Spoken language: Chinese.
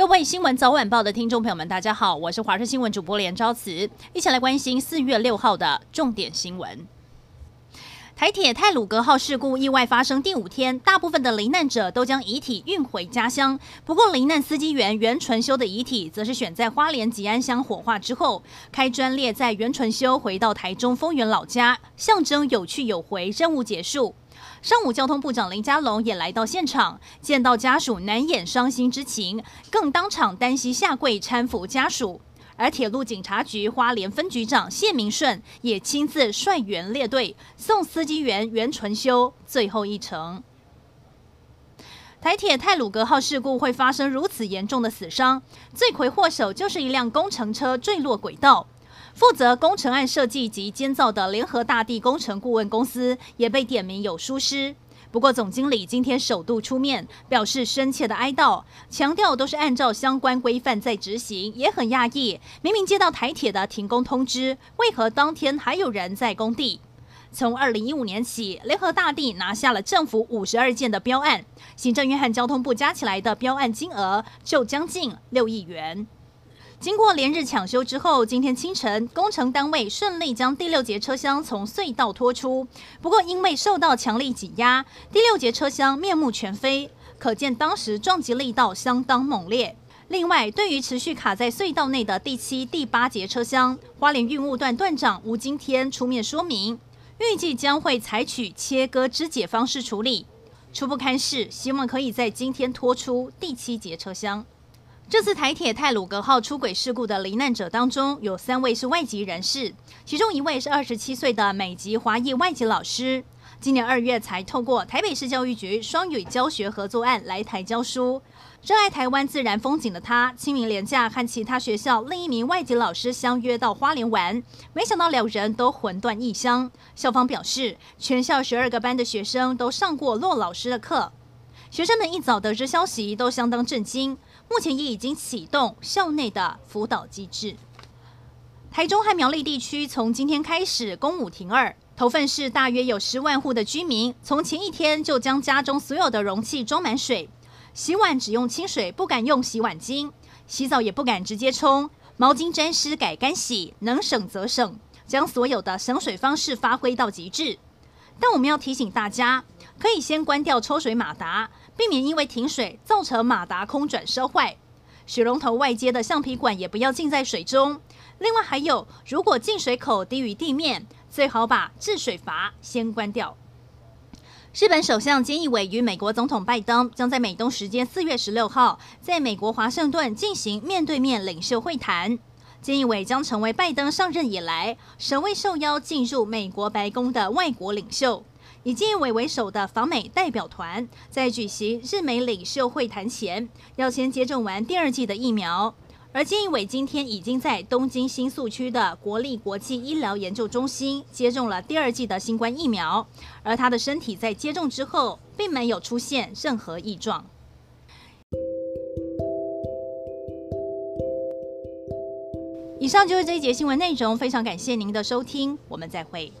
各位新闻早晚报的听众朋友们，大家好，我是华视新闻主播连昭慈，一起来关心四月六号的重点新闻。台铁太鲁阁号事故意外发生第五天，大部分的罹难者都将遗体运回家乡。不过，罹难司机员袁纯修的遗体则是选在花莲吉安乡火化之后，开专列载袁纯修回到台中丰原老家，象征有去有回，任务结束。上午，交通部长林佳龙也来到现场，见到家属难掩伤心之情，更当场单膝下跪搀扶家属。而铁路警察局花莲分局长谢明顺也亲自率员列队送司机员袁纯修最后一程。台铁泰鲁格号事故会发生如此严重的死伤，罪魁祸首就是一辆工程车坠落轨道。负责工程案设计及监造的联合大地工程顾问公司也被点名有疏失。不过，总经理今天首度出面表示深切的哀悼，强调都是按照相关规范在执行，也很讶异，明明接到台铁的停工通知，为何当天还有人在工地？从二零一五年起，联合大地拿下了政府五十二件的标案，行政院和交通部加起来的标案金额就将近六亿元。经过连日抢修之后，今天清晨，工程单位顺利将第六节车厢从隧道拖出。不过，因为受到强力挤压，第六节车厢面目全非，可见当时撞击力道相当猛烈。另外，对于持续卡在隧道内的第七、第八节车厢，花莲运务段段长吴金天出面说明，预计将会采取切割肢解方式处理。初步勘视，希望可以在今天拖出第七节车厢。这次台铁泰鲁格号出轨事故的罹难者当中，有三位是外籍人士，其中一位是二十七岁的美籍华裔外籍老师，今年二月才透过台北市教育局双语教学合作案来台教书。热爱台湾自然风景的他，清明连假和其他学校另一名外籍老师相约到花莲玩，没想到两人都魂断异乡。校方表示，全校十二个班的学生都上过骆老师的课，学生们一早得知消息都相当震惊。目前也已经启动校内的辅导机制。台中和苗栗地区从今天开始公五停二，头份市大约有十万户的居民，从前一天就将家中所有的容器装满水，洗碗只用清水，不敢用洗碗精，洗澡也不敢直接冲，毛巾沾湿改干洗，能省则省，将所有的省水方式发挥到极致。但我们要提醒大家，可以先关掉抽水马达。避免因为停水造成马达空转烧坏，水龙头外接的橡皮管也不要浸在水中。另外还有，如果进水口低于地面，最好把制水阀先关掉。日本首相菅义伟与美国总统拜登将在美东时间四月十六号在美国华盛顿进行面对面领袖会谈。菅义伟将成为拜登上任以来首位受邀进入美国白宫的外国领袖。以菅义伟为首的访美代表团在举行日美领袖会谈前，要先接种完第二剂的疫苗。而菅义伟今天已经在东京新宿区的国立国际医疗研究中心接种了第二剂的新冠疫苗，而他的身体在接种之后并没有出现任何异状。以上就是这一节新闻内容，非常感谢您的收听，我们再会。